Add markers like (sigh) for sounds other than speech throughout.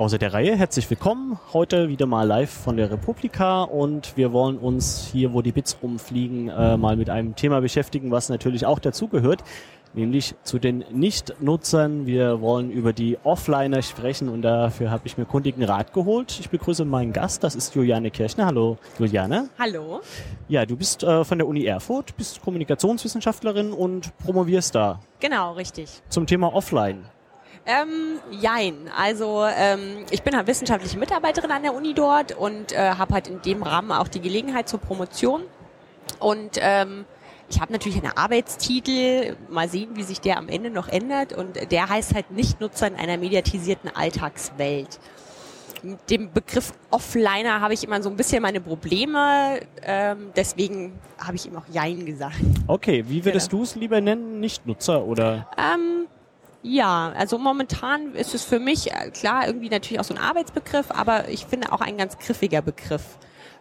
Außer der Reihe, herzlich willkommen. Heute wieder mal live von der Republika und wir wollen uns hier, wo die Bits rumfliegen, äh, mal mit einem Thema beschäftigen, was natürlich auch dazugehört, nämlich zu den Nicht-Nutzern. Wir wollen über die Offliner sprechen und dafür habe ich mir kundigen Rat geholt. Ich begrüße meinen Gast, das ist Juliane Kirchner. Hallo Juliane. Hallo. Ja, du bist äh, von der Uni Erfurt, bist Kommunikationswissenschaftlerin und promovierst da. Genau, richtig. Zum Thema Offline. Ähm, jein. Also ähm, ich bin halt wissenschaftliche Mitarbeiterin an der Uni dort und äh, habe halt in dem Rahmen auch die Gelegenheit zur Promotion. Und ähm, ich habe natürlich einen Arbeitstitel, mal sehen, wie sich der am Ende noch ändert. Und der heißt halt Nichtnutzer in einer mediatisierten Alltagswelt. Mit dem Begriff Offliner habe ich immer so ein bisschen meine Probleme, ähm, deswegen habe ich ihm auch Jein gesagt. Okay, wie würdest genau. du es lieber nennen? Nichtnutzer oder? Ähm, ja, also momentan ist es für mich äh, klar irgendwie natürlich auch so ein Arbeitsbegriff, aber ich finde auch ein ganz griffiger Begriff,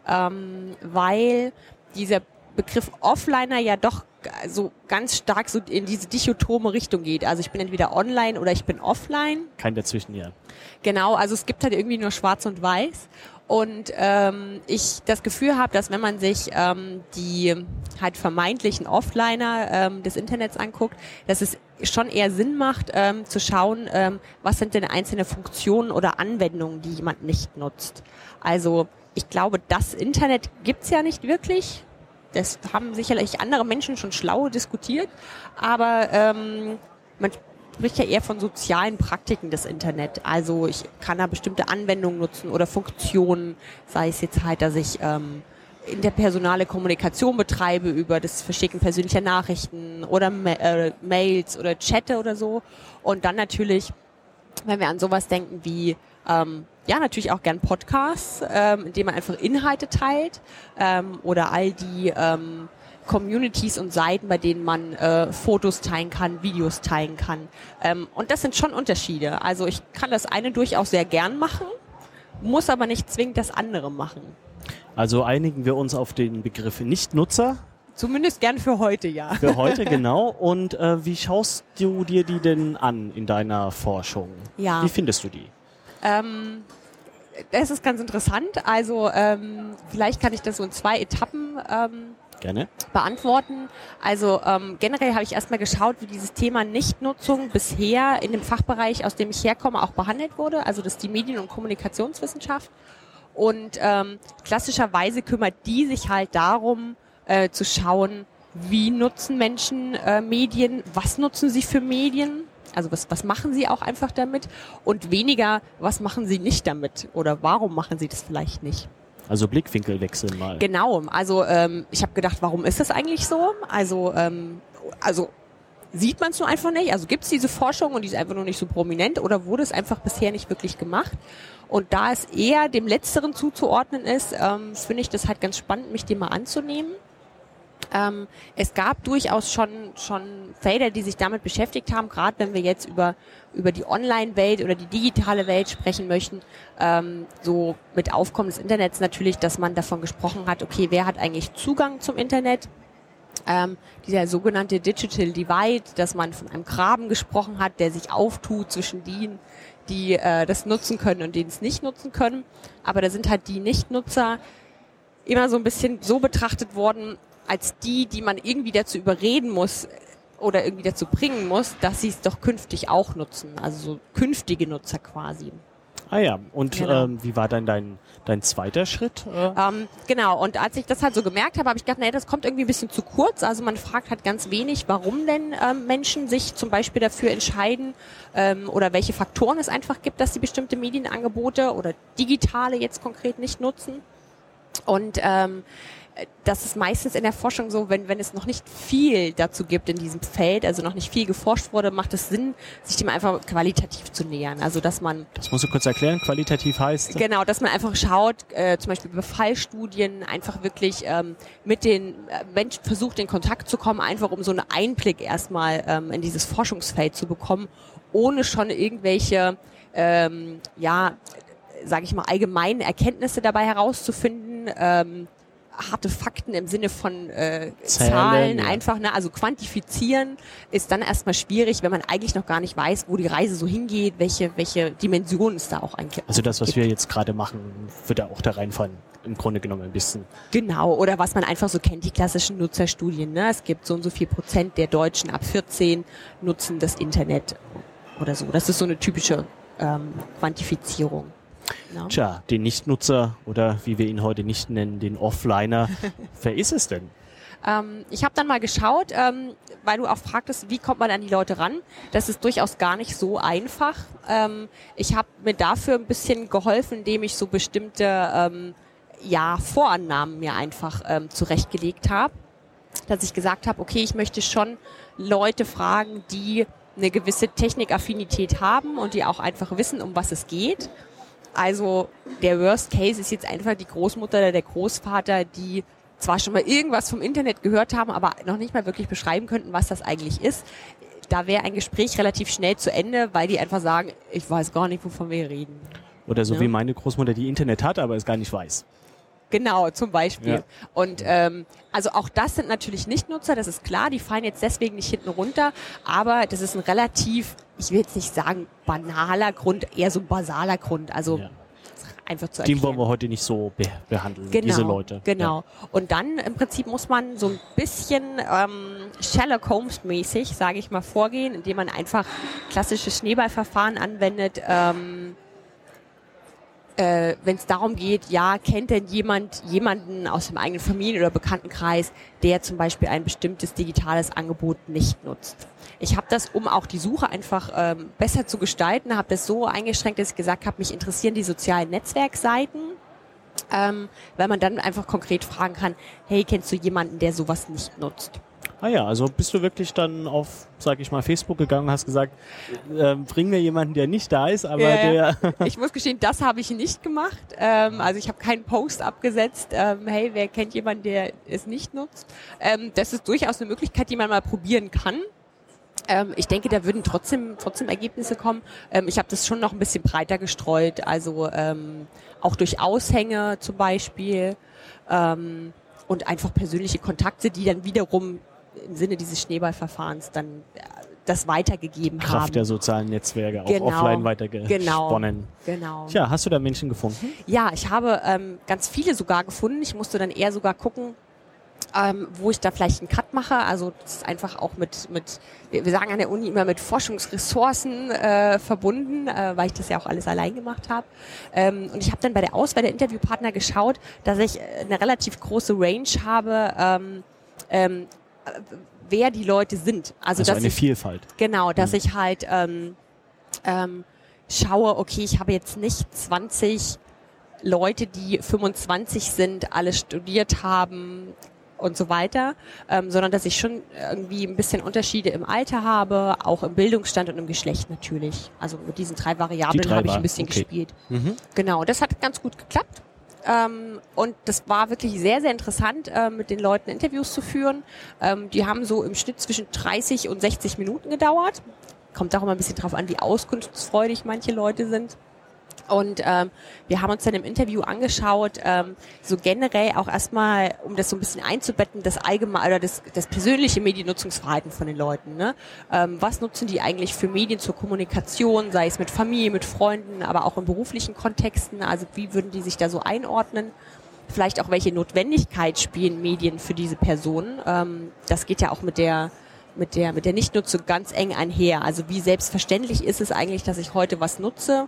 ähm, weil dieser Begriff Offliner ja doch so ganz stark so in diese dichotome Richtung geht. Also ich bin entweder online oder ich bin offline. Kein dazwischen, ja. Genau, also es gibt halt irgendwie nur schwarz und weiß. Und ähm, ich das Gefühl habe, dass wenn man sich ähm, die halt vermeintlichen Offliner ähm, des Internets anguckt, dass es schon eher Sinn macht, ähm, zu schauen, ähm, was sind denn einzelne Funktionen oder Anwendungen, die jemand nicht nutzt. Also ich glaube, das Internet gibt's ja nicht wirklich. Das haben sicherlich andere Menschen schon schlau diskutiert, aber ähm, man spricht ja eher von sozialen Praktiken des Internet. Also ich kann da bestimmte Anwendungen nutzen oder Funktionen, sei es jetzt halt, dass ich ähm, interpersonale Kommunikation betreibe über das Verschicken persönlicher Nachrichten oder Ma äh, Mails oder Chatte oder so. Und dann natürlich, wenn wir an sowas denken wie ähm, ja, natürlich auch gern Podcasts, ähm, indem man einfach Inhalte teilt ähm, oder all die ähm, Communities und Seiten, bei denen man äh, Fotos teilen kann, Videos teilen kann. Ähm, und das sind schon Unterschiede. Also ich kann das eine durchaus sehr gern machen, muss aber nicht zwingend das andere machen. Also einigen wir uns auf den Begriff Nichtnutzer. Zumindest gern für heute, ja. Für heute, (laughs) genau. Und äh, wie schaust du dir die denn an in deiner Forschung? Ja. Wie findest du die? Ähm, das ist ganz interessant. Also ähm, vielleicht kann ich das so in zwei Etappen ähm, Gerne. beantworten. Also ähm, generell habe ich erstmal geschaut, wie dieses Thema Nichtnutzung bisher in dem Fachbereich, aus dem ich herkomme, auch behandelt wurde. Also das ist die Medien- und Kommunikationswissenschaft. Und ähm, klassischerweise kümmert die sich halt darum, äh, zu schauen, wie nutzen Menschen äh, Medien, was nutzen sie für Medien, also was, was machen sie auch einfach damit und weniger, was machen sie nicht damit oder warum machen sie das vielleicht nicht. Also Blickwinkel wechseln mal. Genau, also ähm, ich habe gedacht, warum ist das eigentlich so? Also, ähm, also sieht man es nur einfach nicht? Also gibt es diese Forschung und die ist einfach nur nicht so prominent oder wurde es einfach bisher nicht wirklich gemacht? Und da es eher dem Letzteren zuzuordnen ist, ähm, finde ich das halt ganz spannend, mich dem mal anzunehmen. Ähm, es gab durchaus schon, schon Felder, die sich damit beschäftigt haben, gerade wenn wir jetzt über, über die Online-Welt oder die digitale Welt sprechen möchten, ähm, so mit Aufkommen des Internets natürlich, dass man davon gesprochen hat, okay, wer hat eigentlich Zugang zum Internet? Ähm, dieser sogenannte Digital Divide, dass man von einem Graben gesprochen hat, der sich auftut zwischen denen, die äh, das nutzen können und denen es nicht nutzen können. Aber da sind halt die Nichtnutzer immer so ein bisschen so betrachtet worden, als die, die man irgendwie dazu überreden muss oder irgendwie dazu bringen muss, dass sie es doch künftig auch nutzen. Also so künftige Nutzer quasi. Ah ja, und genau. ähm, wie war dann dein, dein zweiter Schritt? Äh? Ähm, genau, und als ich das halt so gemerkt habe, habe ich gedacht, nee, das kommt irgendwie ein bisschen zu kurz. Also man fragt halt ganz wenig, warum denn ähm, Menschen sich zum Beispiel dafür entscheiden ähm, oder welche Faktoren es einfach gibt, dass sie bestimmte Medienangebote oder digitale jetzt konkret nicht nutzen. Und ähm, das ist meistens in der Forschung so, wenn, wenn es noch nicht viel dazu gibt in diesem Feld, also noch nicht viel geforscht wurde, macht es Sinn, sich dem einfach qualitativ zu nähern. Also dass man. Das musst du kurz erklären, qualitativ heißt. Genau, dass man einfach schaut, äh, zum Beispiel über Fallstudien, einfach wirklich ähm, mit den äh, Menschen versucht, in Kontakt zu kommen, einfach um so einen Einblick erstmal ähm, in dieses Forschungsfeld zu bekommen, ohne schon irgendwelche ähm, ja, sage ich mal, allgemeinen Erkenntnisse dabei herauszufinden, ähm, harte Fakten im Sinne von äh, Zahlen, Zahlen ja. einfach, ne? also quantifizieren ist dann erstmal schwierig, wenn man eigentlich noch gar nicht weiß, wo die Reise so hingeht, welche, welche Dimensionen es da auch eigentlich Also das, was gibt. wir jetzt gerade machen, wird da auch da reinfallen, im Grunde genommen ein bisschen. Genau, oder was man einfach so kennt, die klassischen Nutzerstudien. Ne? Es gibt so und so viel Prozent der Deutschen ab 14 nutzen das Internet oder so. Das ist so eine typische ähm, Quantifizierung. No. Tja, den Nichtnutzer oder wie wir ihn heute nicht nennen, den Offliner, (laughs) wer ist es denn? Ähm, ich habe dann mal geschaut, ähm, weil du auch fragtest, wie kommt man an die Leute ran. Das ist durchaus gar nicht so einfach. Ähm, ich habe mir dafür ein bisschen geholfen, indem ich so bestimmte ähm, ja, Vorannahmen mir einfach ähm, zurechtgelegt habe. Dass ich gesagt habe, okay, ich möchte schon Leute fragen, die eine gewisse Technikaffinität haben und die auch einfach wissen, um was es geht also der Worst Case ist jetzt einfach die Großmutter oder der Großvater, die zwar schon mal irgendwas vom Internet gehört haben, aber noch nicht mal wirklich beschreiben könnten, was das eigentlich ist. Da wäre ein Gespräch relativ schnell zu Ende, weil die einfach sagen, ich weiß gar nicht, wovon wir reden. Oder so ja. wie meine Großmutter, die Internet hat, aber es gar nicht weiß. Genau, zum Beispiel. Ja. Und ähm, also auch das sind natürlich Nichtnutzer, das ist klar, die fallen jetzt deswegen nicht hinten runter, aber das ist ein relativ, ich will jetzt nicht sagen banaler Grund, eher so ein basaler Grund. Also ja. einfach zu erklären. Den wollen wir heute nicht so be behandeln, genau, diese Leute. Genau. Ja. Und dann im Prinzip muss man so ein bisschen ähm, Sherlock Holmes mäßig, sage ich mal, vorgehen, indem man einfach klassisches Schneeballverfahren anwendet. Ähm, äh, wenn es darum geht, ja, kennt denn jemand jemanden aus dem eigenen Familien- oder Bekanntenkreis, der zum Beispiel ein bestimmtes digitales Angebot nicht nutzt? Ich habe das, um auch die Suche einfach ähm, besser zu gestalten, habe das so eingeschränkt, dass ich gesagt habe, mich interessieren die sozialen Netzwerkseiten, ähm, weil man dann einfach konkret fragen kann, hey, kennst du jemanden, der sowas nicht nutzt? Ah ja, also bist du wirklich dann auf, sag ich mal, Facebook gegangen und hast gesagt, äh, bring mir jemanden, der nicht da ist, aber ja, der... (laughs) ich muss gestehen, das habe ich nicht gemacht. Ähm, also ich habe keinen Post abgesetzt, ähm, hey, wer kennt jemanden, der es nicht nutzt? Ähm, das ist durchaus eine Möglichkeit, die man mal probieren kann. Ähm, ich denke, da würden trotzdem, trotzdem Ergebnisse kommen. Ähm, ich habe das schon noch ein bisschen breiter gestreut, also ähm, auch durch Aushänge zum Beispiel ähm, und einfach persönliche Kontakte, die dann wiederum im Sinne dieses Schneeballverfahrens dann äh, das weitergegeben Kraft haben. Kraft der sozialen Netzwerke, auch genau, offline weitergesponnen. Genau, genau. Tja, hast du da Menschen gefunden? Ja, ich habe ähm, ganz viele sogar gefunden. Ich musste dann eher sogar gucken, ähm, wo ich da vielleicht einen Cut mache. Also das ist einfach auch mit, mit wir sagen an der Uni immer mit Forschungsressourcen äh, verbunden, äh, weil ich das ja auch alles allein gemacht habe. Ähm, und ich habe dann bei der Auswahl der Interviewpartner geschaut, dass ich eine relativ große Range habe, ähm, ähm, wer die Leute sind. Also, also eine ich, Vielfalt. Genau, dass mhm. ich halt ähm, ähm, schaue, okay, ich habe jetzt nicht 20 Leute, die 25 sind, alle studiert haben und so weiter, ähm, sondern dass ich schon irgendwie ein bisschen Unterschiede im Alter habe, auch im Bildungsstand und im Geschlecht natürlich. Also mit diesen drei Variablen die habe ich ein bisschen okay. gespielt. Mhm. Genau, das hat ganz gut geklappt. Ähm, und das war wirklich sehr, sehr interessant, äh, mit den Leuten Interviews zu führen. Ähm, die haben so im Schnitt zwischen 30 und 60 Minuten gedauert. Kommt auch immer ein bisschen drauf an, wie auskunftsfreudig manche Leute sind. Und ähm, wir haben uns dann im Interview angeschaut, ähm, so generell auch erstmal, um das so ein bisschen einzubetten, das allgemeine oder das, das persönliche Mediennutzungsverhalten von den Leuten. Ne? Ähm, was nutzen die eigentlich für Medien zur Kommunikation, sei es mit Familie, mit Freunden, aber auch in beruflichen Kontexten? Also wie würden die sich da so einordnen? Vielleicht auch welche Notwendigkeit spielen Medien für diese Personen? Ähm, das geht ja auch mit der mit der mit der Nichtnutzung ganz eng einher. Also wie selbstverständlich ist es eigentlich, dass ich heute was nutze?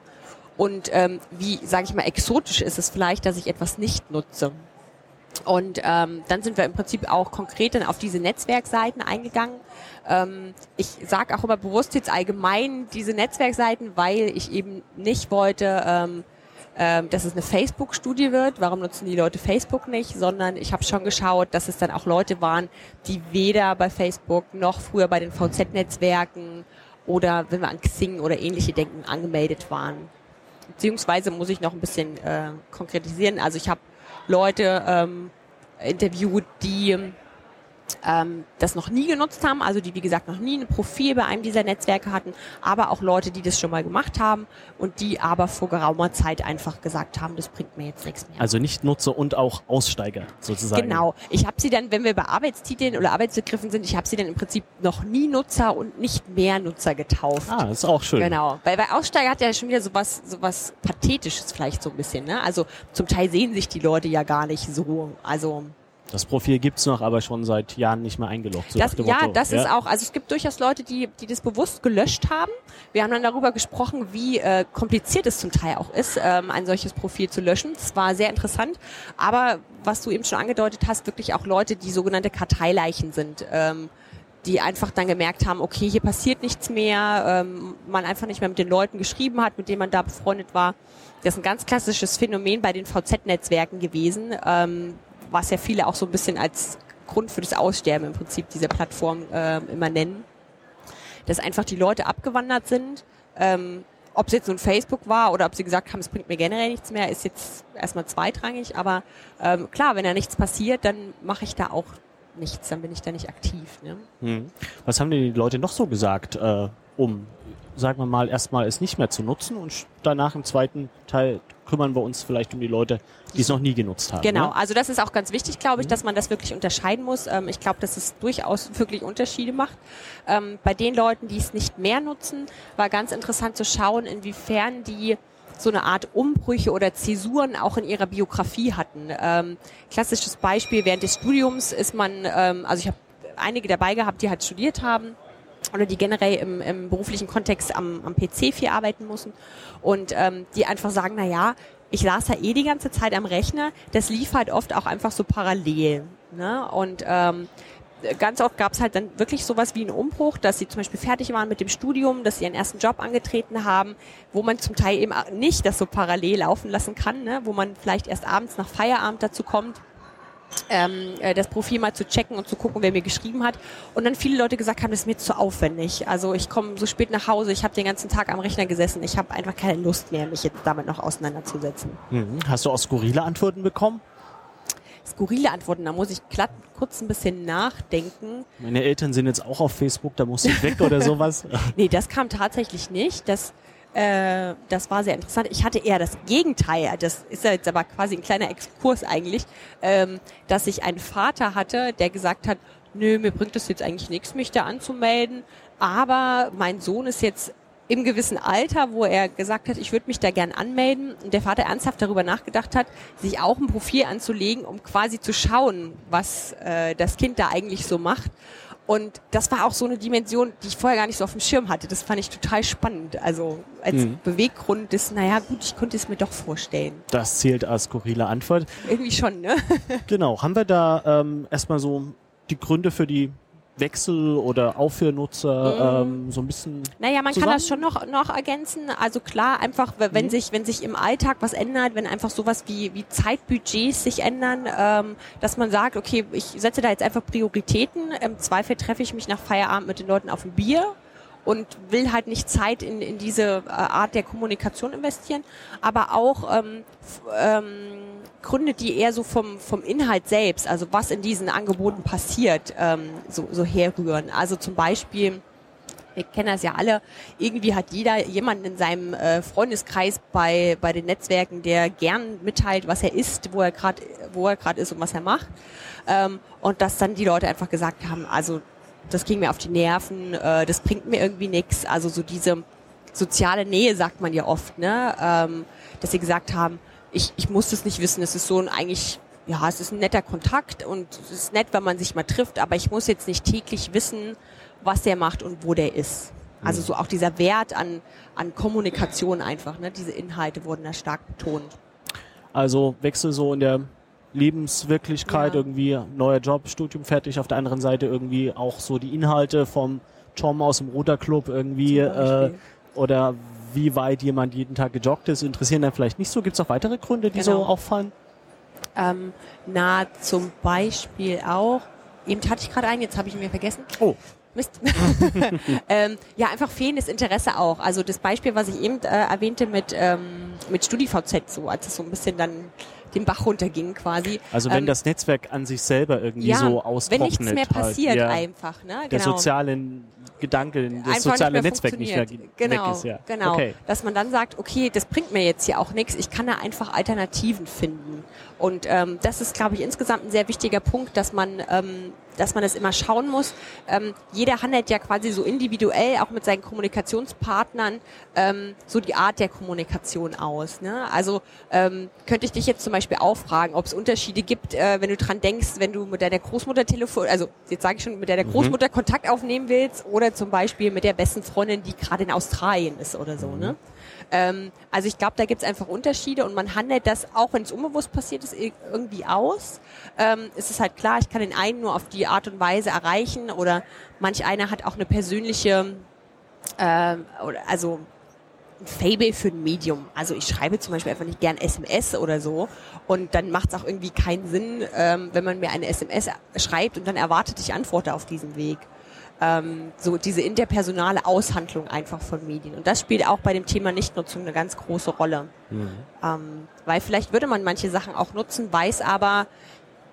Und ähm, wie, sage ich mal, exotisch ist es vielleicht, dass ich etwas nicht nutze. Und ähm, dann sind wir im Prinzip auch konkret dann auf diese Netzwerkseiten eingegangen. Ähm, ich sage auch immer bewusst jetzt allgemein diese Netzwerkseiten, weil ich eben nicht wollte, ähm, ähm, dass es eine Facebook-Studie wird. Warum nutzen die Leute Facebook nicht? Sondern ich habe schon geschaut, dass es dann auch Leute waren, die weder bei Facebook noch früher bei den VZ-Netzwerken oder wenn wir an Xing oder ähnliche denken, angemeldet waren beziehungsweise muss ich noch ein bisschen äh, konkretisieren. Also ich habe Leute ähm, interviewt, die ähm, das noch nie genutzt haben, also die wie gesagt noch nie ein Profil bei einem dieser Netzwerke hatten, aber auch Leute, die das schon mal gemacht haben und die aber vor geraumer Zeit einfach gesagt haben, das bringt mir jetzt nichts mehr. Also nicht Nutzer und auch Aussteiger sozusagen. Genau. Ich habe sie dann, wenn wir bei Arbeitstiteln oder Arbeitsbegriffen sind, ich habe sie dann im Prinzip noch nie Nutzer und nicht mehr Nutzer getauft. Ah, das ist auch schön. Genau. Weil bei Aussteiger hat ja schon wieder sowas, sowas Pathetisches vielleicht so ein bisschen. Ne? Also zum Teil sehen sich die Leute ja gar nicht so. Also das Profil gibt's noch, aber schon seit Jahren nicht mehr eingeloggt. So das, ja, Motto. das ja? ist auch, also es gibt durchaus Leute, die, die das bewusst gelöscht haben. Wir haben dann darüber gesprochen, wie äh, kompliziert es zum Teil auch ist, ähm, ein solches Profil zu löschen. Es war sehr interessant, aber was du eben schon angedeutet hast, wirklich auch Leute, die sogenannte Karteileichen sind. Ähm, die einfach dann gemerkt haben, okay, hier passiert nichts mehr, ähm, man einfach nicht mehr mit den Leuten geschrieben hat, mit denen man da befreundet war. Das ist ein ganz klassisches Phänomen bei den VZ-Netzwerken gewesen. Ähm, was ja viele auch so ein bisschen als Grund für das Aussterben im Prinzip dieser Plattform äh, immer nennen. Dass einfach die Leute abgewandert sind. Ähm, ob es jetzt ein Facebook war oder ob sie gesagt haben, es bringt mir generell nichts mehr, ist jetzt erstmal zweitrangig. Aber ähm, klar, wenn da nichts passiert, dann mache ich da auch nichts, dann bin ich da nicht aktiv. Ne? Hm. Was haben denn die Leute noch so gesagt, äh, um, sagen wir mal, erstmal es nicht mehr zu nutzen und danach im zweiten Teil kümmern wir uns vielleicht um die Leute, die es noch nie genutzt haben. Genau, ne? also das ist auch ganz wichtig, glaube ich, dass man das wirklich unterscheiden muss. Ähm, ich glaube, dass es durchaus wirklich Unterschiede macht. Ähm, bei den Leuten, die es nicht mehr nutzen, war ganz interessant zu schauen, inwiefern die so eine Art Umbrüche oder Zäsuren auch in ihrer Biografie hatten. Ähm, klassisches Beispiel, während des Studiums ist man, ähm, also ich habe einige dabei gehabt, die halt studiert haben oder die generell im, im beruflichen Kontext am, am PC viel arbeiten müssen und ähm, die einfach sagen, na ja, ich saß ja eh die ganze Zeit am Rechner, das lief halt oft auch einfach so parallel. Ne? Und ähm, ganz oft gab es halt dann wirklich sowas wie einen Umbruch, dass sie zum Beispiel fertig waren mit dem Studium, dass sie ihren ersten Job angetreten haben, wo man zum Teil eben nicht das so parallel laufen lassen kann, ne? wo man vielleicht erst abends nach Feierabend dazu kommt ähm, äh, das Profil mal zu checken und zu gucken, wer mir geschrieben hat. Und dann viele Leute gesagt haben, das ist mir zu aufwendig. Also ich komme so spät nach Hause, ich habe den ganzen Tag am Rechner gesessen, ich habe einfach keine Lust mehr, mich jetzt damit noch auseinanderzusetzen. Mhm. Hast du auch skurrile Antworten bekommen? Skurrile Antworten, da muss ich glatt, kurz ein bisschen nachdenken. Meine Eltern sind jetzt auch auf Facebook, da muss ich weg oder (laughs) sowas. nee, das kam tatsächlich nicht. Das äh, das war sehr interessant. Ich hatte eher das Gegenteil. Das ist jetzt aber quasi ein kleiner Exkurs eigentlich, ähm, dass ich einen Vater hatte, der gesagt hat, nö, mir bringt das jetzt eigentlich nichts, mich da anzumelden. Aber mein Sohn ist jetzt im gewissen Alter, wo er gesagt hat, ich würde mich da gern anmelden und der Vater ernsthaft darüber nachgedacht hat, sich auch ein Profil anzulegen, um quasi zu schauen, was äh, das Kind da eigentlich so macht. Und das war auch so eine Dimension, die ich vorher gar nicht so auf dem Schirm hatte. Das fand ich total spannend. Also als mhm. Beweggrund des, naja gut, ich konnte es mir doch vorstellen. Das zählt als skurrile Antwort. Irgendwie schon, ne? (laughs) genau. Haben wir da ähm, erstmal so die Gründe für die Wechsel oder Aufhörnutzer mhm. ähm, so ein bisschen. Naja, man zusammen? kann das schon noch, noch ergänzen. Also klar, einfach, wenn mhm. sich, wenn sich im Alltag was ändert, wenn einfach sowas wie, wie Zeitbudgets sich ändern, ähm, dass man sagt, okay, ich setze da jetzt einfach Prioritäten. Im Zweifel treffe ich mich nach Feierabend mit den Leuten auf ein Bier und will halt nicht Zeit in, in diese äh, Art der Kommunikation investieren, aber auch ähm, ähm, Gründe, die eher so vom, vom Inhalt selbst, also was in diesen Angeboten passiert, ähm, so, so herrühren. Also zum Beispiel, wir kennen das ja alle, irgendwie hat jeder jemanden in seinem äh, Freundeskreis bei, bei den Netzwerken, der gern mitteilt, was er ist, wo er gerade wo er gerade ist und was er macht. Ähm, und dass dann die Leute einfach gesagt haben, also das ging mir auf die Nerven, äh, das bringt mir irgendwie nichts. Also so diese soziale Nähe sagt man ja oft, ne? Ähm, dass sie gesagt haben, ich, ich muss das nicht wissen, es ist so ein eigentlich, ja, es ist ein netter Kontakt und es ist nett, wenn man sich mal trifft, aber ich muss jetzt nicht täglich wissen, was der macht und wo der ist. Also mhm. so auch dieser Wert an, an Kommunikation einfach, ne? diese Inhalte wurden da stark betont. Also Wechsel so in der Lebenswirklichkeit, ja. irgendwie neuer Job, Studium fertig, auf der anderen Seite irgendwie auch so die Inhalte vom Tom aus dem Ruderclub irgendwie äh, oder wie weit jemand jeden Tag gejoggt ist, interessieren dann vielleicht nicht so. Gibt es auch weitere Gründe, die genau. so auffallen? Ähm, na, zum Beispiel auch, eben hatte ich gerade einen, jetzt habe ich ihn mir vergessen. Oh. Mist. (laughs) ähm, ja, einfach fehlendes Interesse auch. Also das Beispiel, was ich eben äh, erwähnte mit, ähm, mit StudiVZ, so als es so ein bisschen dann den Bach runterging quasi. Also wenn Ähm, das Netzwerk an sich selber irgendwie ja, so wenn austrocknet. nichts mehr halt, passiert ja, einfach, ne? Der Genau. soziale Gedanke, das einfach soziale Netzwerk nicht mehr funktioniert. weg genau, ist. Ja. Genau, Okay. dass man dann sagt, okay, das bringt mir jetzt hier auch nichts, ich kann da einfach Alternativen finden. Und ähm, das ist, glaube ich, insgesamt ein sehr wichtiger Punkt, dass man, ähm, dass man das immer schauen muss. Ähm, jeder handelt ja quasi so individuell, auch mit seinen Kommunikationspartnern, ähm, so die Art der Kommunikation aus. Ne? Also ähm, könnte ich dich jetzt zum Beispiel auch fragen, ob es Unterschiede gibt, äh, wenn du dran denkst, wenn du mit deiner Großmutter telefon, also jetzt sage ich schon, mit deiner Großmutter Kontakt aufnehmen willst oder zum Beispiel mit der besten Freundin, die gerade in Australien ist oder so. Ne? Ähm, also ich glaube, da gibt es einfach Unterschiede und man handelt das, auch wenn es unbewusst passiert ist, ir- irgendwie aus. Ähm, es ist halt klar, ich kann den einen nur auf die Art und Weise erreichen oder manch einer hat auch eine persönliche, oder, also ein Fable für ein Medium. Also ich schreibe zum Beispiel einfach nicht gern SMS oder so und dann macht es auch irgendwie keinen Sinn, ähm, wenn man mir eine SMS schreibt und dann erwartet, ich antworte auf diesem Weg ähm, so diese interpersonale Aushandlung einfach von Medien. Und das spielt auch bei dem Thema Nichtnutzung eine ganz große Rolle. Ähm, weil vielleicht würde man manche Sachen auch nutzen, weiß aber,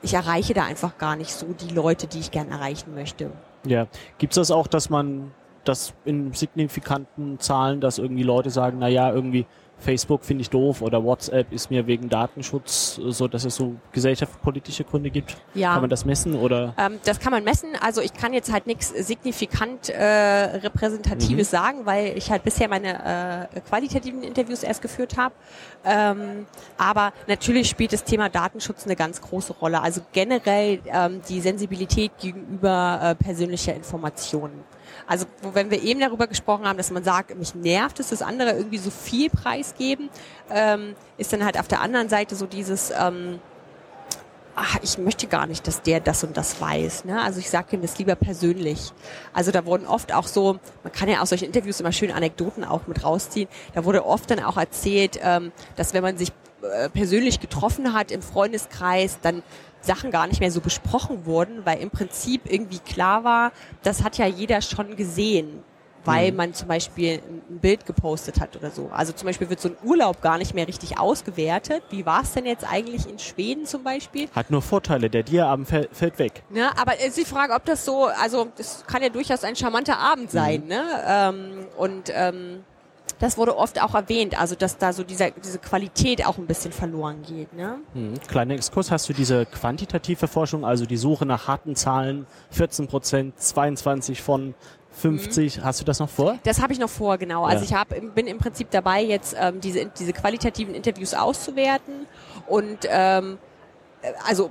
ich erreiche da einfach gar nicht so die Leute, die ich gern erreichen möchte. Ja. Gibt es das auch, dass man das in signifikanten Zahlen, dass irgendwie Leute sagen, na ja, irgendwie Facebook finde ich doof oder WhatsApp ist mir wegen Datenschutz äh, so, dass es so gesellschaftspolitische Gründe gibt? Ja. Kann man das messen oder? Ähm, das kann man messen. Also ich kann jetzt halt nichts signifikant äh, Repräsentatives sagen, weil ich halt bisher meine äh, qualitativen Interviews erst geführt habe. Ähm, aber natürlich spielt das Thema Datenschutz eine ganz große Rolle. Also generell ähm, die Sensibilität gegenüber äh, persönlicher Informationen. Also wenn wir eben darüber gesprochen haben, dass man sagt, mich nervt es, dass andere irgendwie so viel preisgeben, ähm, ist dann halt auf der anderen Seite so dieses ähm, ach, ich möchte gar nicht, dass der das und das weiß. Ne? Also ich sage ihm das lieber persönlich. Also da wurden oft auch so, man kann ja aus solchen Interviews immer schön Anekdoten auch mit rausziehen, da wurde oft dann auch erzählt, ähm, dass wenn man sich äh, persönlich getroffen hat im Freundeskreis, dann Sachen gar nicht mehr so besprochen wurden, weil im Prinzip irgendwie klar war, das hat ja jeder schon gesehen weil man zum Beispiel ein Bild gepostet hat oder so. Also zum Beispiel wird so ein Urlaub gar nicht mehr richtig ausgewertet. Wie war es denn jetzt eigentlich in Schweden zum Beispiel? Hat nur Vorteile, der Diaabend fäll- fällt weg. Ne? Aber es ist die Frage, ob das so, also das kann ja durchaus ein charmanter Abend sein. Ne? Ähm, und ähm, das wurde oft auch erwähnt, also dass da so dieser, diese Qualität auch ein bisschen verloren geht. Ne? Mhm. Kleiner Exkurs, hast du diese quantitative Forschung, also die Suche nach harten Zahlen, 14 Prozent, 22 von 50, hast du das noch vor? Das habe ich noch vor, genau. Also Ja. ich hab, bin im Prinzip dabei, jetzt ähm, diese, diese qualitativen Interviews auszuwerten und ähm, äh, also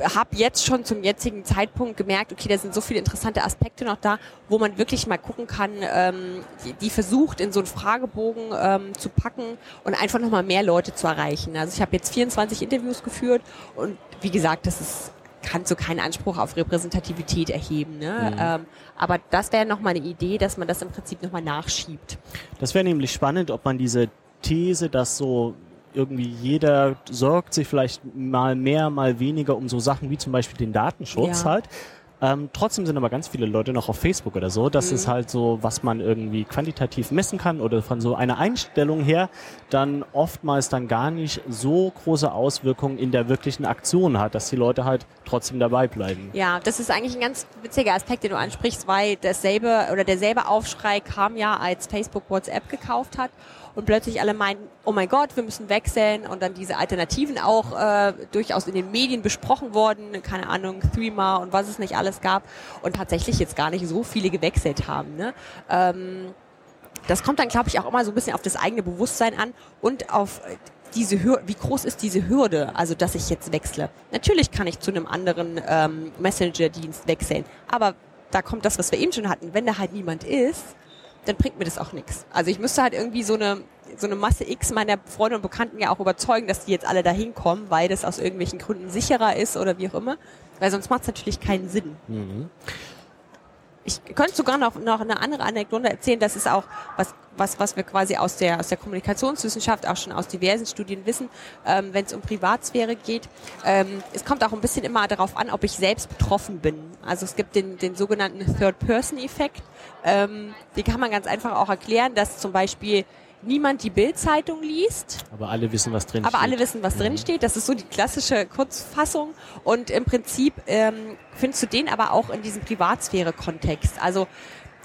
habe jetzt schon zum jetzigen Zeitpunkt gemerkt, okay, da sind so viele interessante Aspekte noch da, wo man wirklich mal gucken kann, ähm, die, die versucht in so einen Fragebogen ähm, zu packen und einfach nochmal mehr Leute zu erreichen. Also ich habe jetzt 24 Interviews geführt und wie gesagt, das ist kann so keinen Anspruch auf Repräsentativität erheben. Ne? Ähm, aber das wäre nochmal eine Idee, dass man das im Prinzip nochmal nachschiebt. Das wäre nämlich spannend, ob man diese These, dass so irgendwie jeder sorgt sich vielleicht mal mehr, mal weniger um so Sachen wie zum Beispiel den Datenschutz Ja. halt. Ähm, trotzdem sind aber ganz viele Leute noch auf Facebook oder so. Das ist halt so, was man irgendwie quantitativ messen kann oder von so einer Einstellung her dann oftmals dann gar nicht so große Auswirkungen in der wirklichen Aktion hat, dass die Leute halt trotzdem dabei bleiben. Ja, das ist eigentlich ein ganz witziger Aspekt, den du ansprichst, weil dasselbe oder derselbe Aufschrei kam ja, als Facebook WhatsApp gekauft hat und plötzlich alle meinten, oh mein Gott, wir müssen wechseln und dann diese Alternativen auch äh, durchaus in den Medien besprochen wurden, keine Ahnung, Threema und was es nicht alles gab und tatsächlich jetzt gar nicht so viele gewechselt haben. Ne? Ähm, das kommt dann, glaube ich, auch immer so ein bisschen auf das eigene Bewusstsein an und auf äh, diese Hürde, wie groß ist diese Hürde, also dass ich jetzt wechsle. Natürlich kann ich zu einem anderen ähm, Messenger-Dienst wechseln, aber da kommt das, was wir eben schon hatten, wenn da halt niemand ist, dann bringt mir das auch nichts. Also ich müsste halt irgendwie so eine so eine Masse X meiner Freunde und Bekannten ja auch überzeugen, dass die jetzt alle dahin kommen, weil das aus irgendwelchen Gründen sicherer ist oder wie auch immer. Weil sonst macht es natürlich keinen Sinn. Ich könnte sogar noch, noch eine andere Anekdote erzählen, das ist auch was, was, was wir quasi aus der, aus der Kommunikationswissenschaft auch schon aus diversen Studien wissen, ähm, wenn es um Privatsphäre geht. Ähm, es kommt auch ein bisschen immer darauf an, ob ich selbst betroffen bin. Also es gibt den, den sogenannten Third-Person-Effekt. Ähm, den kann man ganz einfach auch erklären, dass zum Beispiel niemand die Bildzeitung liest. Aber alle wissen, was drin aber steht. Aber alle wissen, was mhm. drin steht. Das ist so die klassische Kurzfassung. Und im Prinzip ähm, findest du den aber auch in diesem Privatsphäre-Kontext. Also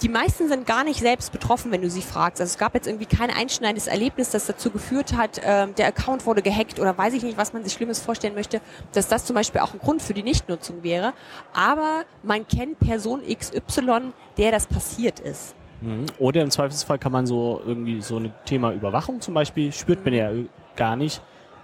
die meisten sind gar nicht selbst betroffen, wenn du sie fragst. Also es gab jetzt irgendwie kein einschneidendes Erlebnis, das dazu geführt hat, äh, der Account wurde gehackt oder weiß ich nicht, was man sich Schlimmes vorstellen möchte, dass das zum Beispiel auch ein Grund für die Nichtnutzung wäre. Aber man kennt Person XY, der das passiert ist. Mhm. Oder im Zweifelsfall kann man so irgendwie so ein Thema Überwachung zum Beispiel, spürt man ja gar nicht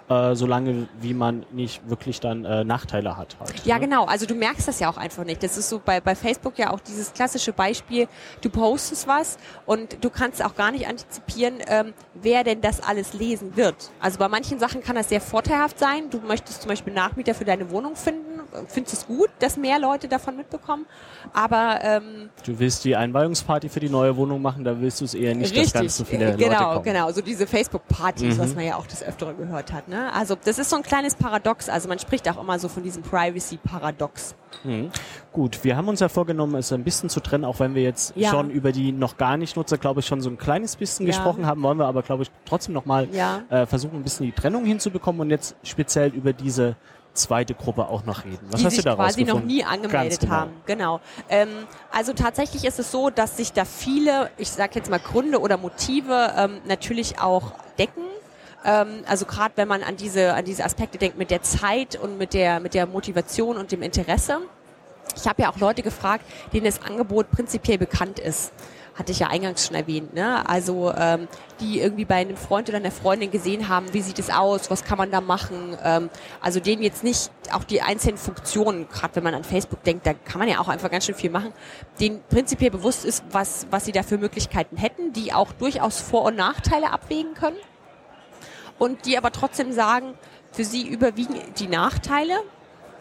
äh, solange wie man nicht wirklich dann äh, Nachteile hat. Halt, ja, ne? genau. Also du merkst das ja auch einfach nicht. Das ist so bei, bei Facebook ja auch dieses klassische Beispiel, du postest was und du kannst auch gar nicht antizipieren, ähm, wer denn das alles lesen wird. Also bei manchen Sachen kann das sehr vorteilhaft sein. Du möchtest zum Beispiel Nachmieter für deine Wohnung finden, findest es gut, dass mehr Leute davon mitbekommen, aber ähm, Du willst die Einweihungsparty für die neue Wohnung machen, da willst du es eher nicht, richtig, dass ganz so viele genau, Leute kommen. Genau, so diese Facebook-Partys, Mhm. was man ja auch des Öfteren gehört hat. Ne? Also das ist so ein kleines Paradox. Also man spricht auch immer so von diesem Privacy-Paradox. Mhm. Gut, wir haben uns ja vorgenommen, es ein bisschen zu trennen, auch wenn wir jetzt Ja. schon über die noch gar nicht Nutzer, glaube ich, schon so ein kleines bisschen Ja. gesprochen haben, wollen wir aber, glaube ich, trotzdem nochmal Ja. äh, versuchen, ein bisschen die Trennung hinzubekommen und jetzt speziell über diese zweite Gruppe auch noch reden. Was die hast sich du quasi noch nie angemeldet genau. haben. Genau. Ähm, also tatsächlich ist es so, dass sich da viele, ich sage jetzt mal Gründe oder Motive ähm, natürlich auch decken. Ähm, also gerade wenn man an diese an diese Aspekte denkt mit der Zeit und mit der mit der Motivation und dem Interesse. Ich habe ja auch Leute gefragt, denen das Angebot prinzipiell bekannt ist. Hatte ich ja eingangs schon erwähnt. Ne? Also ähm, die irgendwie bei einem Freund oder einer Freundin gesehen haben, wie sieht es aus, was kann man da machen. Ähm, also denen jetzt nicht auch die einzelnen Funktionen, gerade wenn man an Facebook denkt, da kann man ja auch einfach ganz schön viel machen, denen prinzipiell bewusst ist, was, was sie da für Möglichkeiten hätten, die auch durchaus Vor- und Nachteile abwägen können und die aber trotzdem sagen, für sie überwiegen die Nachteile,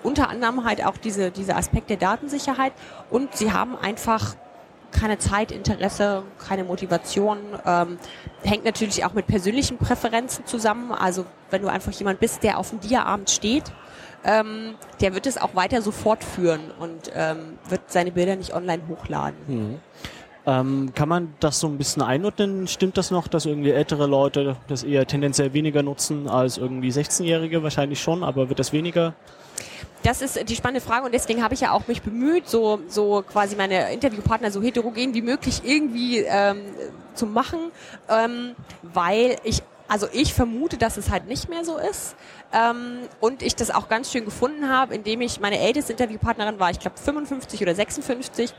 unter anderem halt auch diese, diese Aspekt der Datensicherheit und sie haben einfach keine Zeit, Interesse, keine Motivation. Ähm, hängt natürlich auch mit persönlichen Präferenzen zusammen. Also wenn du einfach jemand bist, der auf dem Diaabend steht, ähm, der wird es auch weiter so fortführen und ähm, wird seine Bilder nicht online hochladen. Mhm. Ähm, kann man das so ein bisschen einordnen? Stimmt das noch, dass irgendwie ältere Leute das eher tendenziell weniger nutzen als irgendwie 16-Jährige? Wahrscheinlich schon, aber wird das weniger? Das ist die spannende Frage und deswegen habe ich ja auch mich bemüht, so, so quasi meine Interviewpartner so heterogen wie möglich irgendwie ähm, zu machen, ähm, weil ich, also ich vermute, dass es halt nicht mehr so ist ähm, und ich das auch ganz schön gefunden habe, indem ich meine älteste Interviewpartnerin war, ich glaube 55 oder 56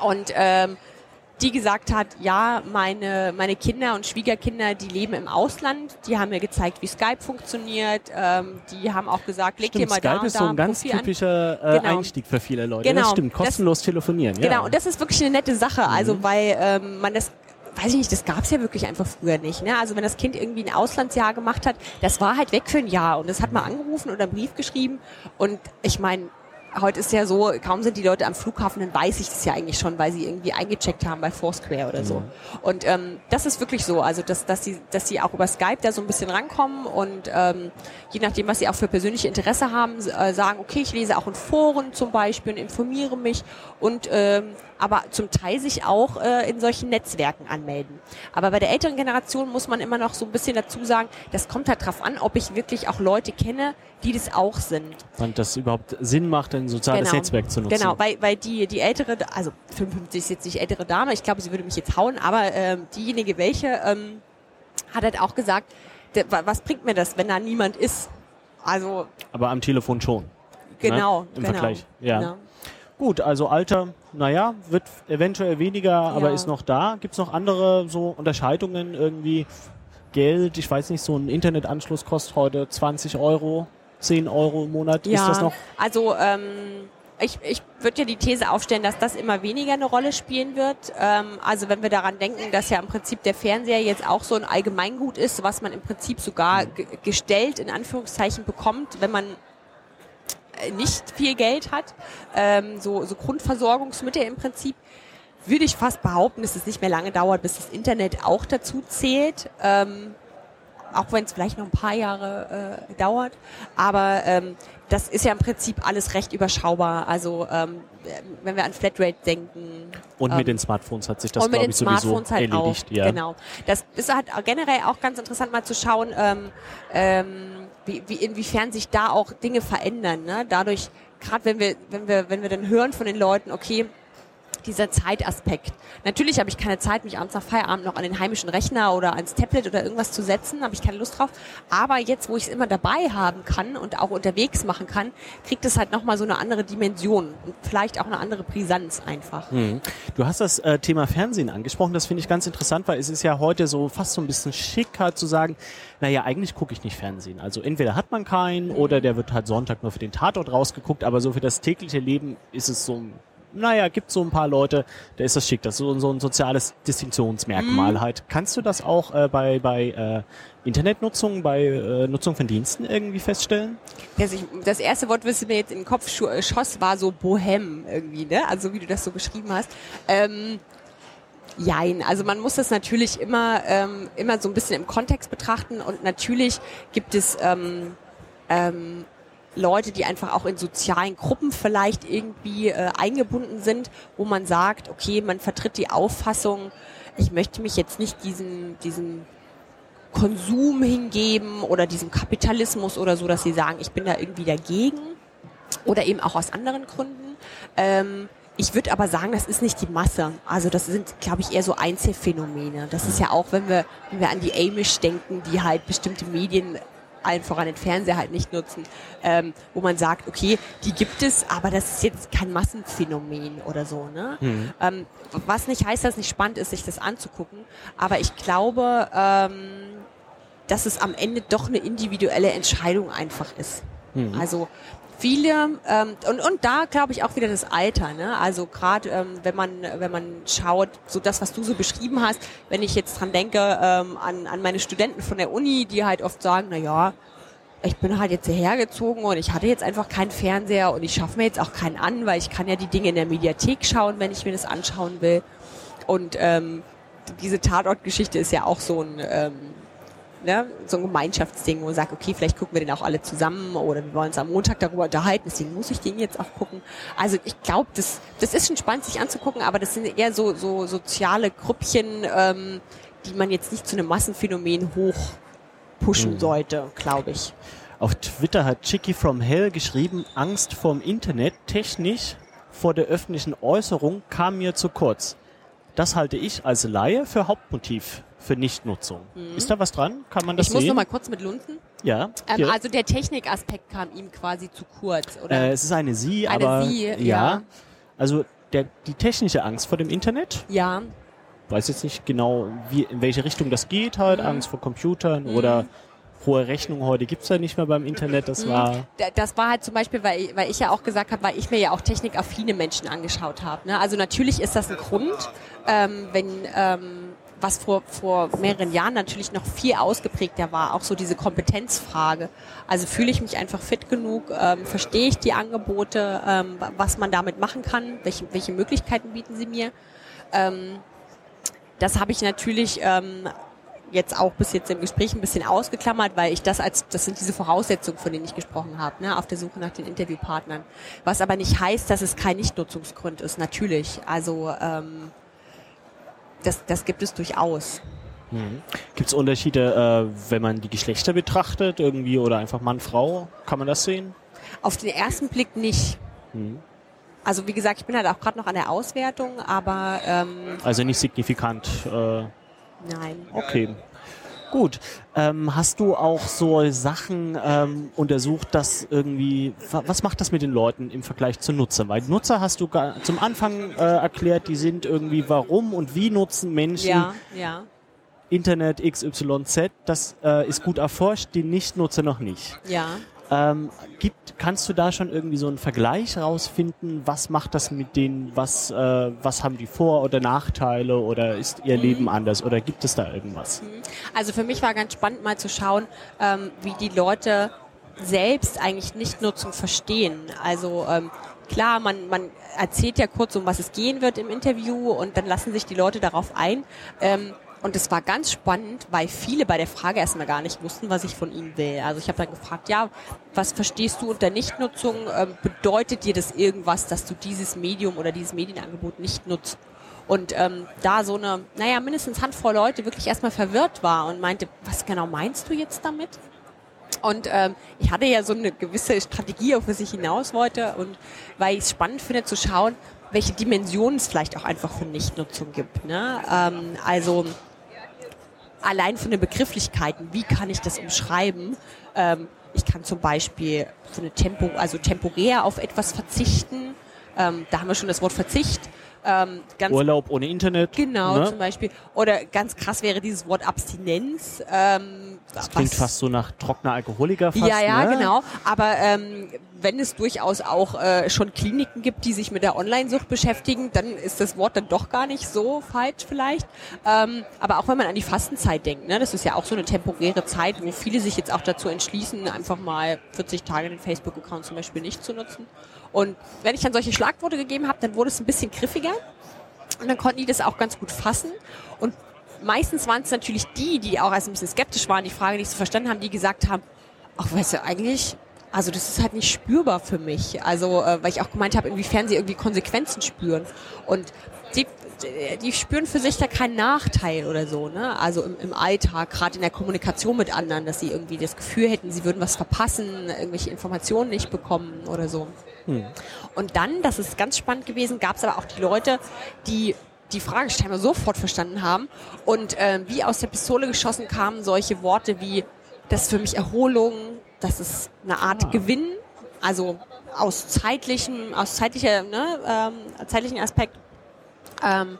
und ähm, die gesagt hat, ja, meine, meine Kinder und Schwiegerkinder, die leben im Ausland, die haben mir gezeigt, wie Skype funktioniert, ähm, die haben auch gesagt, leg Stimmt, dir mal Skype da und ist da so ein ganz Profil an. typischer äh, Genau. Einstieg für viele Leute. Genau. Das stimmt, Das- kostenlos telefonieren. Ja. Genau, und das ist wirklich eine nette Sache, also Mhm. weil ähm, man das weiß ich nicht, das gab's ja wirklich einfach früher nicht. Ne? Also wenn das Kind irgendwie ein Auslandsjahr gemacht hat, das war halt weg für ein Jahr und das hat mal angerufen oder einen Brief geschrieben und ich meine, heute ist ja so, kaum sind die Leute am Flughafen, dann weiß ich das ja eigentlich schon, weil sie irgendwie eingecheckt haben bei Foursquare oder so. Mhm. Und ähm, das ist wirklich so, also dass, dass, sie, dass sie auch über Skype da so ein bisschen rankommen und ähm, je nachdem, was sie auch für persönliche Interesse haben, äh, sagen, okay, ich lese auch in Foren zum Beispiel und informiere mich und ähm, aber zum Teil sich auch äh, in solchen Netzwerken anmelden. Aber bei der älteren Generation muss man immer noch so ein bisschen dazu sagen, das kommt halt drauf an, ob ich wirklich auch Leute kenne, die das auch sind. Und das überhaupt Sinn macht, ein soziales Genau. Netzwerk zu nutzen. Genau, weil, weil die, die ältere, also 55 ist jetzt nicht ältere Dame, ich glaube, sie würde mich jetzt hauen, aber ähm, diejenige welche ähm, hat halt auch gesagt, was bringt mir das, wenn da niemand ist? Also Aber am Telefon schon. genau, Ne? Im genau. Vergleich, ja. Genau. Gut, also Alter, naja, wird eventuell weniger, aber Ja. ist noch da. Gibt es noch andere so Unterscheidungen irgendwie? Geld, ich weiß nicht, so ein Internetanschluss kostet heute 20 Euro, 10 Euro im Monat. Ja, Ist das noch? also ähm, ich, ich würde ja die These aufstellen, dass das immer weniger eine Rolle spielen wird. Ähm, also wenn wir daran denken, dass ja im Prinzip der Fernseher jetzt auch so ein Allgemeingut ist, was man im Prinzip sogar ge- gestellt in Anführungszeichen bekommt, wenn man nicht viel Geld hat, ähm, so, so Grundversorgungsmittel im Prinzip, würde ich fast behaupten, dass es nicht mehr lange dauert, bis das Internet auch dazu zählt. Ähm, auch wenn es vielleicht noch ein paar Jahre äh, dauert. Aber ähm, das ist ja im Prinzip alles recht überschaubar. Also ähm, wenn wir an Flatrate denken. Und mit ähm, den Smartphones hat sich das, mit glaube ich, sowieso Smartphones halt erledigt. auch. Ja. Genau. Das ist halt generell auch ganz interessant mal zu schauen, ähm, ähm, wie, wie inwiefern sich da auch Dinge verändern. Ne? Dadurch, gerade wenn wir, wenn wir, wenn wir dann hören von den Leuten, okay, dieser Zeitaspekt. Natürlich habe ich keine Zeit, mich abends nach Feierabend noch an den heimischen Rechner oder ans Tablet oder irgendwas zu setzen, habe ich keine Lust drauf. Aber jetzt, wo ich es immer dabei haben kann und auch unterwegs machen kann, kriegt es halt nochmal so eine andere Dimension und vielleicht auch eine andere Brisanz einfach. Mhm. Du hast das äh, Thema Fernsehen angesprochen, das finde ich ganz interessant, weil es ist ja heute so fast so ein bisschen schick halt zu sagen, naja, eigentlich gucke ich nicht Fernsehen. Also entweder hat man keinen oder der wird halt Sonntag nur für den Tatort rausgeguckt, aber so für das tägliche Leben ist es so, naja, gibt so ein paar Leute, da ist das schick, das ist so, so ein soziales Distinktionsmerkmal halt. Kannst du das auch äh, bei, bei äh, Internetnutzung, bei äh, Nutzung von Diensten irgendwie feststellen? Das, ich, das erste Wort, was mir jetzt in den Kopf äh, schoss, war so Bohem irgendwie, ne? Also wie du das so beschrieben hast. Ähm, Jein, also man muss das natürlich immer, ähm, immer so ein bisschen im Kontext betrachten und natürlich gibt es ähm, ähm, Leute, die einfach auch in sozialen Gruppen vielleicht irgendwie äh, eingebunden sind, wo man sagt, okay, man vertritt die Auffassung, ich möchte mich jetzt nicht diesem, diesem Konsum hingeben oder diesem Kapitalismus oder so, dass sie sagen, ich bin da irgendwie dagegen oder eben auch aus anderen Gründen. Ähm, ich würde aber sagen, das ist nicht die Masse. Also das sind, glaube ich, eher so Einzelfänomene. Das ist ja auch, wenn wir, wenn wir an die Amish denken, die halt bestimmte Medien allen voran den Fernseher halt nicht nutzen, ähm, wo man sagt, okay, die gibt es, aber das ist jetzt kein Massenphänomen oder so. Ne? Ähm, was nicht heißt, dass es nicht spannend ist, sich das anzugucken, aber ich glaube, ähm, dass es am Ende doch eine individuelle Entscheidung einfach ist. Also viele ähm, und und da glaube ich auch wieder das Alter, ne? Also gerade ähm, wenn man wenn man schaut, so das was du so beschrieben hast, wenn ich jetzt dran denke ähm, an an meine Studenten von der Uni, die halt oft sagen, na ja, ich bin halt jetzt hierher gezogen und ich hatte jetzt einfach keinen Fernseher und ich schaffe mir jetzt auch keinen an, weil ich kann ja die Dinge in der Mediathek schauen, wenn ich mir das anschauen will. Und ähm, diese Tatortgeschichte ist ja auch so ein ähm, ne, so ein Gemeinschaftsding, wo man sagt, okay, vielleicht gucken wir den auch alle zusammen oder wir wollen uns am Montag darüber unterhalten, deswegen muss ich den jetzt auch gucken. Also ich glaube, das, das ist schon spannend, sich anzugucken, aber das sind eher so, so soziale Grüppchen, ähm, die man jetzt nicht zu einem Massenphänomen hoch pushen sollte, glaube ich. Auf Twitter hat Chicky from Hell geschrieben, Angst vorm Internet, technisch vor der öffentlichen Äußerung kam mir zu kurz. Das halte ich als Laie für Hauptmotiv für Nichtnutzung. Ist da was dran? Kann man das Mhm. Ich muss sehen? noch mal kurz mit Lunzen. ja. Ähm, also der Technikaspekt kam ihm quasi zu kurz, oder? äh, es ist eine Sie, Eine aber Sie, ja. ja. Also der, die technische Angst vor dem Internet, ja, weiß jetzt nicht genau, wie, in welche Richtung das geht, halt Mhm. Angst vor Computern oder hohe Rechnungen heute gibt's ja nicht mehr beim Internet. Das war Da- das war halt zum Beispiel, weil ich, weil ich ja auch gesagt habe, weil ich mir ja auch technikaffine Menschen angeschaut habe. Ne? Also natürlich ist das ein Grund, ähm, wenn ähm, was vor, vor mehreren Jahren natürlich noch viel ausgeprägter war, auch so diese Kompetenzfrage. Also fühle ich mich einfach fit genug, ähm, verstehe ich die Angebote, ähm, wa- was man damit machen kann, welche, welche Möglichkeiten bieten sie mir. Ähm, das habe ich natürlich ähm, jetzt auch bis jetzt im Gespräch ein bisschen ausgeklammert, weil ich das als, das sind diese Voraussetzungen, von denen ich gesprochen habe, ne, auf der Suche nach den Interviewpartnern. Was aber nicht heißt, dass es kein Nichtnutzungsgrund ist, natürlich. Also ähm, das, das gibt es durchaus. Gibt's Unterschiede, äh, wenn man die Geschlechter betrachtet, irgendwie oder einfach Mann, Frau? Kann man das sehen? Auf den ersten Blick nicht. Also wie gesagt, ich bin halt auch gerade noch an der Auswertung, aber ähm, Also nicht signifikant. Äh, nein. okay. Gut. Ähm, hast du auch so Sachen ähm, untersucht, dass irgendwie, wa- was macht das mit den Leuten im Vergleich zu Nutzer? Weil Nutzer hast du zum Anfang äh, erklärt, die sind irgendwie, warum und wie nutzen Menschen Ja, ja, Internet XYZ. Das äh, ist gut erforscht, die Nichtnutzer noch nicht. ja. Ähm, gibt, kannst du da schon irgendwie so einen Vergleich rausfinden? Was macht das mit denen? Was, äh, was haben die Vor- oder Nachteile? Oder ist ihr Leben anders? Oder gibt es da irgendwas? Also für mich war ganz spannend mal zu schauen, ähm, wie die Leute selbst eigentlich Nichtnutzung verstehen. Also ähm, klar, man, man erzählt ja kurz, um was es gehen wird im Interview und dann lassen sich die Leute darauf ein. Ähm, und es war ganz spannend, weil viele bei der Frage erstmal gar nicht wussten, was ich von ihnen will. Also ich habe dann gefragt, ja, was verstehst du unter Nichtnutzung? Ähm, bedeutet dir das irgendwas, dass du dieses Medium oder dieses Medienangebot nicht nutzt? Und ähm, da so eine, naja, mindestens Handvoll Leute wirklich erstmal verwirrt war und meinte, was genau meinst du jetzt damit? Und ähm, ich hatte ja so eine gewisse Strategie, auf was ich hinaus wollte. Und weil ich es spannend finde zu schauen, welche Dimensionen es vielleicht auch einfach für Nichtnutzung gibt. Ne? Ähm, also allein von den Begrifflichkeiten, wie kann ich das umschreiben? Ähm, ich kann zum Beispiel für eine Tempo, also temporär auf etwas verzichten. Ähm, da haben wir schon das Wort Verzicht. Ähm, Urlaub ohne Internet. Genau, ne? zum Beispiel. Oder ganz krass wäre dieses Wort Abstinenz. Ähm, das klingt fast so nach trockener Alkoholiker fast, Ja, ja, ne? genau. Aber ähm, wenn es durchaus auch äh, schon Kliniken gibt, die sich mit der Online-Sucht beschäftigen, dann ist das Wort dann doch gar nicht so falsch vielleicht. Ähm, aber auch wenn man an die Fastenzeit denkt, ne, das ist ja auch so eine temporäre Zeit, wo viele sich jetzt auch dazu entschließen, einfach mal 40 Tage den Facebook-Account zum Beispiel nicht zu nutzen. Und wenn ich dann solche Schlagworte gegeben habe, dann wurde es ein bisschen griffiger. Und dann konnten die das auch ganz gut fassen. Und meistens waren es natürlich die, die auch als ein bisschen skeptisch waren, die Frage nicht so verstanden haben, die gesagt haben, ach, weißt du, eigentlich, also das ist halt nicht spürbar für mich. Also, äh, weil ich auch gemeint habe, inwiefern sie irgendwie Konsequenzen spüren. Und die, die spüren für sich da keinen Nachteil oder so, ne? Also im, im Alltag, gerade in der Kommunikation mit anderen, dass sie irgendwie das Gefühl hätten, sie würden was verpassen, irgendwelche Informationen nicht bekommen oder so. Hm. Und dann, das ist ganz spannend gewesen, gab es aber auch die Leute, die die Fragestellung sofort verstanden haben und äh, wie aus der Pistole geschossen kamen solche Worte wie das ist für mich Erholung, das ist eine Art ah. Gewinn, also aus zeitlichem, aus zeitlicher, ne, ähm, zeitlichen Aspekt ähm,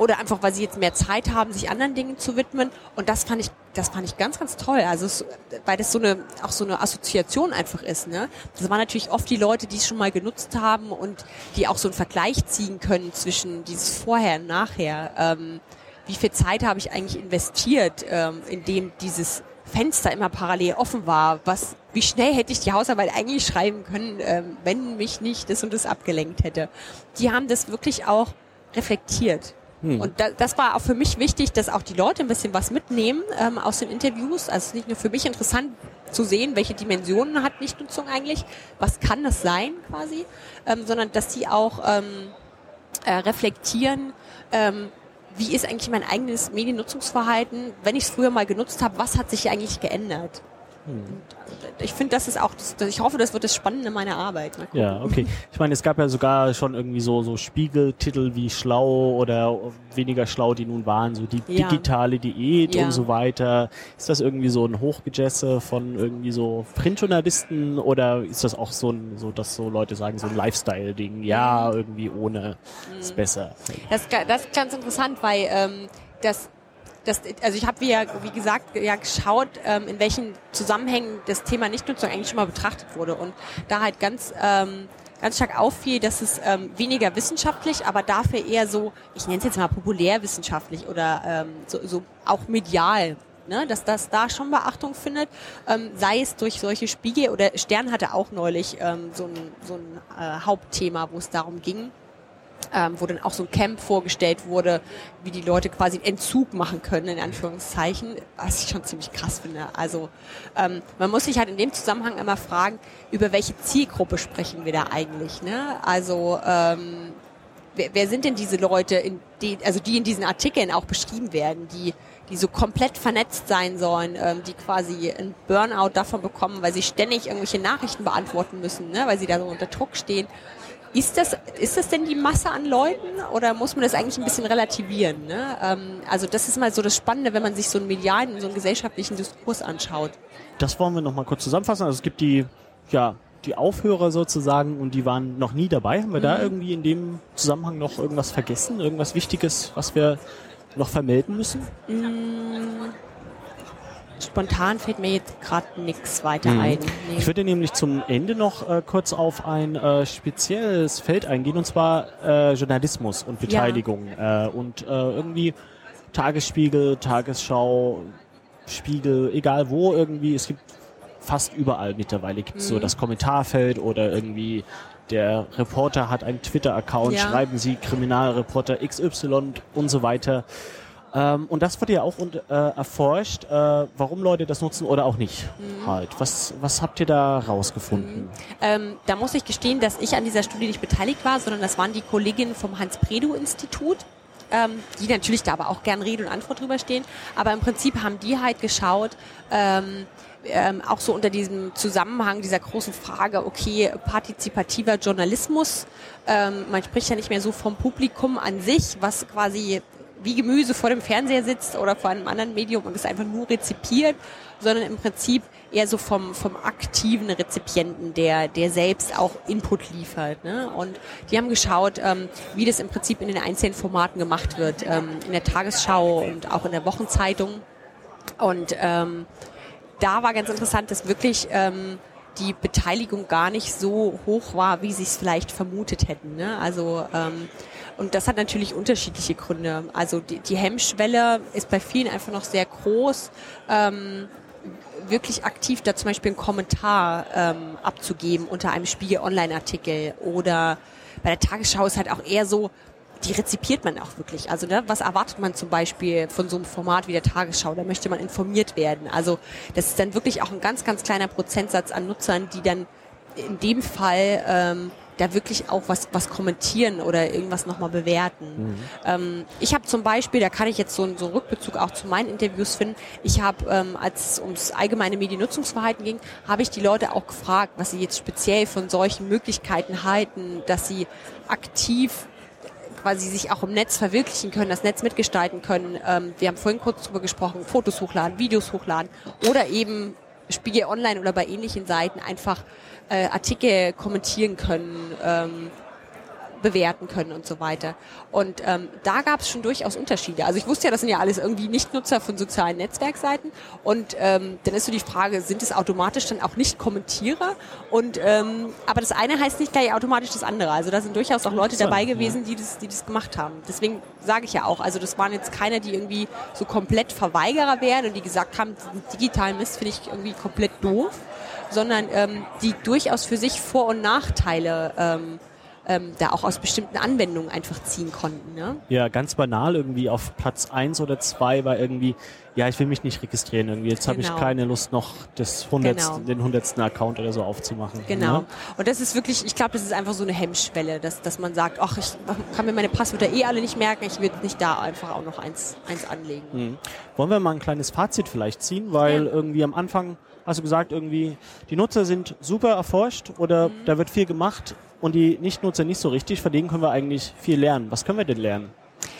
oder einfach, weil sie jetzt mehr Zeit haben, sich anderen Dingen zu widmen. Und das fand ich, das fand ich ganz, ganz toll. Also, es, weil das so eine, auch so eine Assoziation einfach ist, ne? Das waren natürlich oft die Leute, die es schon mal genutzt haben und die auch so einen Vergleich ziehen können zwischen dieses Vorher und Nachher. Ähm, wie viel Zeit habe ich eigentlich investiert, ähm, in dem dieses Fenster immer parallel offen war? Was, wie schnell hätte ich die Hausarbeit eigentlich schreiben können, ähm, wenn mich nicht das und das abgelenkt hätte? Die haben das wirklich auch reflektiert. Hm. Und da, das war auch für mich wichtig, dass auch die Leute ein bisschen was mitnehmen ähm, aus den Interviews. Also es ist nicht nur für mich interessant zu sehen, welche Dimensionen hat Nichtnutzung eigentlich, was kann das sein quasi, ähm, sondern dass sie auch ähm, äh, reflektieren, ähm, wie ist eigentlich mein eigenes Mediennutzungsverhalten, wenn ich es früher mal genutzt habe, was hat sich eigentlich geändert? Ich finde, das ist auch, ich hoffe, das wird das Spannende meiner Arbeit. Ja, okay. (laughs) Ich meine, es gab ja sogar schon irgendwie so, so Spiegeltitel wie schlau oder weniger schlau, die nun waren, so die ja. digitale Diät ja. und so weiter. Ist das irgendwie so ein Hochgejesse von irgendwie so Printjournalisten oder ist das auch so ein, so, dass so Leute sagen, so ein Lifestyle-Ding? Ja, mhm. irgendwie ohne mhm. ist besser. Das, das ist ganz interessant, weil ähm, das das, also ich habe wie, ja, wie gesagt ja geschaut, ähm, in welchen Zusammenhängen das Thema Nichtnutzung eigentlich schon mal betrachtet wurde. Und da halt ganz ähm, ganz stark auffiel, dass es ähm, weniger wissenschaftlich, aber dafür eher so, ich nenne es jetzt mal populärwissenschaftlich oder ähm, so, so auch medial Ne, dass das da schon Beachtung findet, ähm, sei es durch solche Spiegel oder Stern hatte auch neulich ähm, so ein, so ein äh, Hauptthema, wo es darum ging, ähm, wo dann auch so ein Camp vorgestellt wurde, wie die Leute quasi einen Entzug machen können, in Anführungszeichen, was ich schon ziemlich krass finde. Also ähm, man muss sich halt in dem Zusammenhang immer fragen, über welche Zielgruppe sprechen wir da eigentlich. Ne? Also ähm, wer, wer sind denn diese Leute, in die, also die in diesen Artikeln auch beschrieben werden, die die so komplett vernetzt sein sollen, ähm, die quasi ein Burnout davon bekommen, weil sie ständig irgendwelche Nachrichten beantworten müssen, ne, weil sie da so unter Druck stehen. Ist das, ist das denn die Masse an Leuten oder muss man das eigentlich ein bisschen relativieren? Ne? Ähm, also das ist mal so das Spannende, wenn man sich so einen medialen, so einen gesellschaftlichen Diskurs anschaut. Das wollen wir nochmal kurz zusammenfassen. Also es gibt die, ja, die Aufhörer sozusagen und die waren noch nie dabei. Haben wir mhm. da irgendwie in dem Zusammenhang noch irgendwas vergessen? Irgendwas Wichtiges, was wir noch vermelden müssen? Mhm. Spontan fällt mir jetzt gerade nichts weiter mhm. ein. Nee. Ich würde nämlich zum Ende noch äh, kurz auf ein äh, spezielles Feld eingehen, und zwar äh, Journalismus und Beteiligung. Ja. Äh, und äh, irgendwie Tagesspiegel, Tagesschau, Spiegel, egal wo irgendwie, es gibt fast überall mittlerweile gibt mhm. so das Kommentarfeld oder irgendwie der Reporter hat einen Twitter-Account, ja. schreiben Sie Kriminalreporter XY und so weiter. Ähm, und das wird ja auch und, äh, erforscht, äh, warum Leute das nutzen oder auch nicht. Mhm. Halt. Was, was habt ihr da rausgefunden? Mhm. Ähm, da muss ich gestehen, dass ich an dieser Studie nicht beteiligt war, sondern das waren die Kolleginnen vom Hans-Predo-Institut. Ähm, die natürlich da aber auch gern Rede und Antwort drüber stehen. Aber im Prinzip haben die halt geschaut, ähm, ähm, auch so unter diesem Zusammenhang dieser großen Frage, okay, partizipativer Journalismus, ähm, man spricht ja nicht mehr so vom Publikum an sich, was quasi wie Gemüse vor dem Fernseher sitzt oder vor einem anderen Medium und es einfach nur rezipiert, sondern im Prinzip eher so vom, vom aktiven Rezipienten, der, der selbst auch Input liefert. Ne? Und die haben geschaut, ähm, wie das im Prinzip in den einzelnen Formaten gemacht wird, ähm, in der Tagesschau und auch in der Wochenzeitung. Und ähm, da war ganz interessant, dass wirklich ähm, die Beteiligung gar nicht so hoch war, wie sie es vielleicht vermutet hätten. Ne? Also ähm, und das hat natürlich unterschiedliche Gründe. Also die, die Hemmschwelle ist bei vielen einfach noch sehr groß. Ähm, wirklich aktiv da zum Beispiel einen Kommentar ähm, abzugeben unter einem Spiegel-Online-Artikel oder bei der Tagesschau ist halt auch eher so, die rezipiert man auch wirklich. Also ne, was erwartet man zum Beispiel von so einem Format wie der Tagesschau? Da möchte man informiert werden. Also das ist dann wirklich auch ein ganz, ganz kleiner Prozentsatz an Nutzern, die dann in dem Fall ähm, da wirklich auch was, was kommentieren oder irgendwas nochmal bewerten. Mhm. Ähm, ich habe zum Beispiel, da kann ich jetzt so, so einen Rückbezug auch zu meinen Interviews finden, ich habe, ähm, als es ums allgemeine Mediennutzungsverhalten ging, habe ich die Leute auch gefragt, was sie jetzt speziell von solchen Möglichkeiten halten, dass sie aktiv quasi sich auch im Netz verwirklichen können, das Netz mitgestalten können. Ähm, wir haben vorhin kurz drüber gesprochen, Fotos hochladen, Videos hochladen oder eben Spiegel Online oder bei ähnlichen Seiten einfach äh, Artikel kommentieren können, ähm, bewerten können und so weiter. Und ähm, da gab es schon durchaus Unterschiede. Also ich wusste ja, das sind ja alles irgendwie Nichtnutzer von sozialen Netzwerkseiten. Und ähm, dann ist so die Frage, sind es automatisch dann auch nicht Kommentierer? Und ähm, aber das eine heißt nicht gleich automatisch das andere. Also da sind durchaus auch Leute dabei gewesen, die das, die das gemacht haben. Deswegen sage ich ja auch, also das waren jetzt keine, die irgendwie so komplett Verweigerer wären und die gesagt haben, digitalen Mist finde ich irgendwie komplett doof, sondern ähm, die durchaus für sich Vor- und Nachteile ähm, ähm, da auch aus bestimmten Anwendungen einfach ziehen konnten. Ne? Ja, ganz banal irgendwie auf Platz eins oder zwei war irgendwie, ja, ich will mich nicht registrieren irgendwie. Jetzt genau. habe ich keine Lust noch das 100, genau. den hundertsten Account oder so aufzumachen. Genau. Ne? Und das ist wirklich, ich glaube, das ist einfach so eine Hemmschwelle, dass, dass man sagt, ach, ich kann mir meine Passwörter eh alle nicht merken, ich will nicht da einfach auch noch eins, eins anlegen. Mhm. Wollen wir mal ein kleines Fazit vielleicht ziehen, weil ja. irgendwie am Anfang hast du gesagt, irgendwie die Nutzer sind super erforscht oder mhm. da wird viel gemacht und die Nichtnutzer nicht so richtig. Von denen können wir eigentlich viel lernen. Was können wir denn lernen?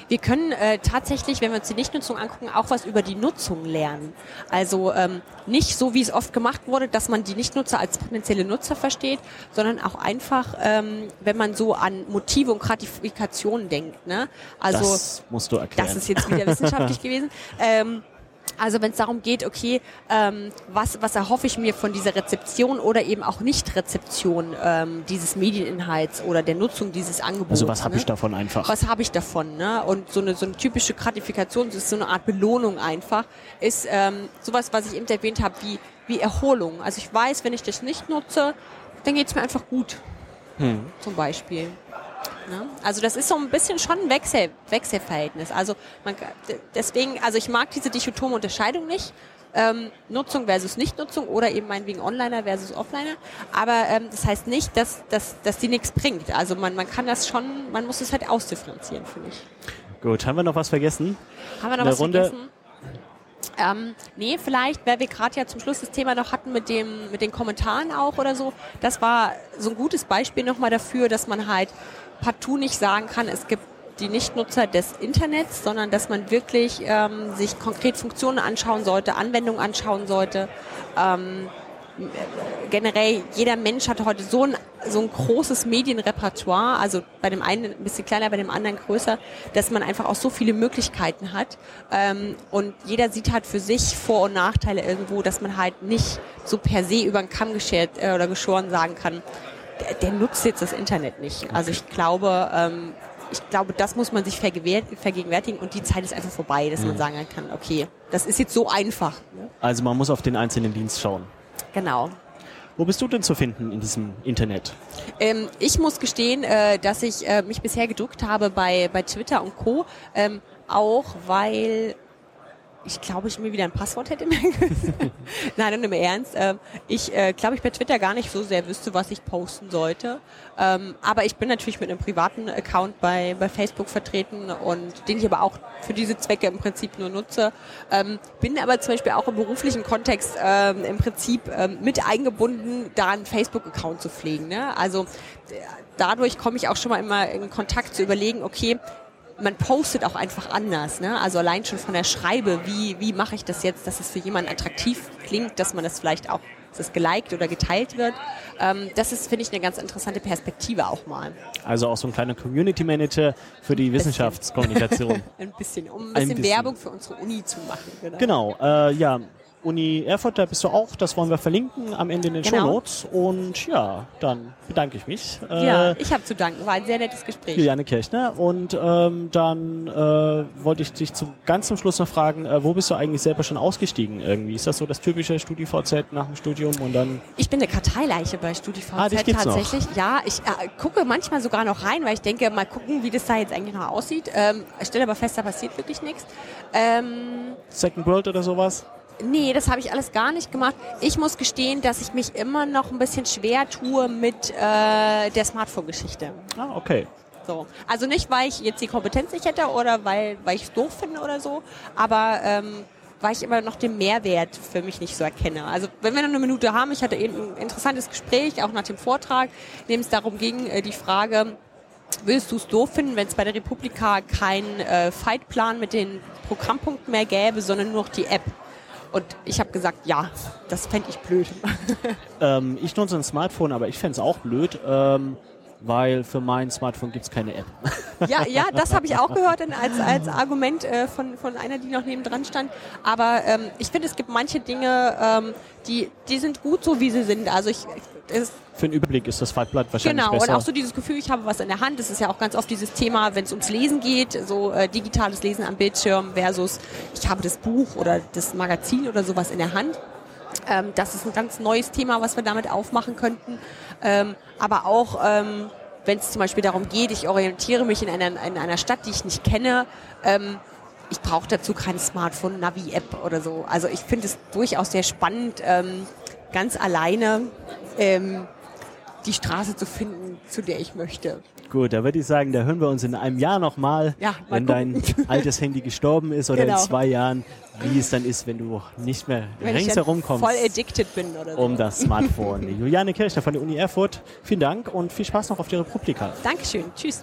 Wir können äh, tatsächlich, wenn wir uns die Nichtnutzung angucken, auch was über die Nutzung lernen. Also ähm, nicht so, wie es oft gemacht wurde, dass man die Nichtnutzer als potenzielle Nutzer versteht, sondern auch einfach, ähm, wenn man so an Motive und Gratifikation denkt. Ne? Also das musst du erklären. Das ist jetzt wieder wissenschaftlich (laughs) gewesen. Ähm, also wenn es darum geht, okay, ähm, was, was erhoffe ich mir von dieser Rezeption oder eben auch Nicht-Rezeption ähm, dieses Medieninhalts oder der Nutzung dieses Angebots. Also was habe ne? ich davon einfach? Was habe ich davon? Ne? Und so eine, so eine typische Gratifikation, das ist so eine Art Belohnung einfach, ist ähm, sowas, was ich eben erwähnt habe, wie, wie Erholung. Also ich weiß, wenn ich das nicht nutze, dann geht es mir einfach gut. Hm. Zum Beispiel. Ne? Also das ist so ein bisschen schon ein Wechsel, Wechselverhältnis. Also man, deswegen, also ich mag diese dichotome Unterscheidung nicht. Ähm, Nutzung versus Nichtnutzung oder eben meinetwegen Onliner versus Offliner. Aber ähm, das heißt nicht, dass, dass, dass die nichts bringt. Also man, man kann das schon, man muss es halt ausdifferenzieren, finde ich. Gut, haben wir noch was vergessen? Haben wir noch was Runde? vergessen? Ähm, nee, vielleicht, weil wir gerade ja zum Schluss das Thema noch hatten mit dem, mit den Kommentaren auch oder so. Das war so ein gutes Beispiel nochmal dafür, dass man halt partout nicht sagen kann, es gibt die Nichtnutzer des Internets, sondern dass man wirklich ähm, sich konkret Funktionen anschauen sollte, Anwendungen anschauen sollte. Ähm, generell, jeder Mensch hat heute so ein, so ein großes Medienrepertoire, also bei dem einen ein bisschen kleiner, bei dem anderen größer, dass man einfach auch so viele Möglichkeiten hat. Ähm, und jeder sieht halt für sich Vor- und Nachteile irgendwo, dass man halt nicht so per se über den Kamm geschert äh, oder geschoren sagen kann, der, der nutzt jetzt das Internet nicht. Also ich glaube, ähm, ich glaube, das muss man sich vergegenwärtigen und die Zeit ist einfach vorbei, dass mhm. man sagen kann, okay, das ist jetzt so einfach. Also man muss auf den einzelnen Dienst schauen. Genau. Wo bist du denn zu finden in diesem Internet? Ähm, ich muss gestehen, äh, dass ich äh, mich bisher gedrückt habe bei, bei Twitter und Co. Ähm, auch weil ich glaube, ich mir wieder ein Passwort hätte merken (laughs) Nein, und im Ernst. Ähm, ich äh, glaube, ich bei Twitter gar nicht so sehr wüsste, was ich posten sollte. Ähm, aber ich bin natürlich mit einem privaten Account bei, bei Facebook vertreten und den ich aber auch für diese Zwecke im Prinzip nur nutze. Ähm, bin aber zum Beispiel auch im beruflichen Kontext im Prinzip mit eingebunden, da einen Facebook-Account zu pflegen. Ne? Also dadurch komme ich auch schon mal immer in Kontakt zu überlegen, okay, man postet auch einfach anders. Ne? Also allein schon von der Schreibe, wie, wie mache ich das jetzt, dass es für jemanden attraktiv klingt, dass man das vielleicht auch, dass es geliked oder geteilt wird. Ähm, das ist, finde ich, eine ganz interessante Perspektive auch mal. Also auch so ein kleiner Community Manager für die Wissenschaftskommunikation. (laughs) ein bisschen, um ein bisschen, ein bisschen, Werbung für unsere Uni zu machen. Genau, genau äh, ja. Uni Erfurt, da bist du auch, das wollen wir verlinken am Ende in den genau. Show Notes. Und ja, dann bedanke ich mich. Ja, äh, ich habe zu danken, war ein sehr nettes Gespräch. Juliane Kirchner. Und ähm, dann äh, wollte ich dich zum, ganz zum Schluss noch fragen, äh, wo bist du eigentlich selber schon ausgestiegen irgendwie? Ist das so das typische StudiVZ nach dem Studium und dann? Ich bin eine Karteileiche bei StudiVZ ah, tatsächlich. Noch. Ja, ich äh, gucke manchmal sogar noch rein, weil ich denke, mal gucken, wie das da jetzt eigentlich noch aussieht. Ähm, ich stelle aber fest, da passiert wirklich nichts. Ähm, Second World oder sowas? Nee, das habe ich alles gar nicht gemacht. Ich muss gestehen, dass ich mich immer noch ein bisschen schwer tue mit äh, der Smartphone-Geschichte. Ah, okay. So. Also nicht, weil ich jetzt die Kompetenz nicht hätte oder weil, weil ich es doof finde oder so, aber ähm, weil ich immer noch den Mehrwert für mich nicht so erkenne. Also wenn wir noch eine Minute haben, ich hatte eben ein interessantes Gespräch, auch nach dem Vortrag, in dem es darum ging, äh, die Frage, Willst du es doof finden, wenn es bei der Republika keinen äh, Fightplan mit den Programmpunkten mehr gäbe, sondern nur noch die App? Und ich habe gesagt, ja, das fände ich blöd. ähm, ich nutze ein Smartphone, aber ich fände es auch blöd. Ähm, weil für mein Smartphone gibt es keine App. (laughs) Ja, ja, das habe ich auch gehört als, als Argument äh, von, von einer, die noch nebendran stand. Aber ähm, ich finde, es gibt manche Dinge, ähm, die, die sind gut so, wie sie sind. Also ich, es, für einen Überblick ist das Faltblatt wahrscheinlich genau, besser. Genau, und auch so dieses Gefühl, ich habe was in der Hand. Das ist ja auch ganz oft dieses Thema, wenn es ums Lesen geht, so äh, digitales Lesen am Bildschirm versus ich habe das Buch oder das Magazin oder sowas in der Hand. Ähm, das ist ein ganz neues Thema, was wir damit aufmachen könnten. Ähm, aber auch, ähm, wenn es zum Beispiel darum geht, ich orientiere mich in einer, in einer Stadt, die ich nicht kenne, ähm, ich brauche dazu kein Smartphone, Navi-App oder so. Also ich finde es durchaus sehr spannend, ähm, ganz alleine ähm, die Straße zu finden, zu der ich möchte. Gut, da würde ich sagen, da hören wir uns in einem Jahr nochmal, ja, wenn gucken. dein (laughs) altes Handy gestorben ist oder genau. in zwei Jahren, wie es dann ist, wenn du nicht mehr wenn ringsherum kommst. Voll addicted bin oder so. Um das Smartphone. (laughs) Juliane Kirchner von der Uni Erfurt, vielen Dank und viel Spaß noch auf der Republika. Dankeschön. Tschüss.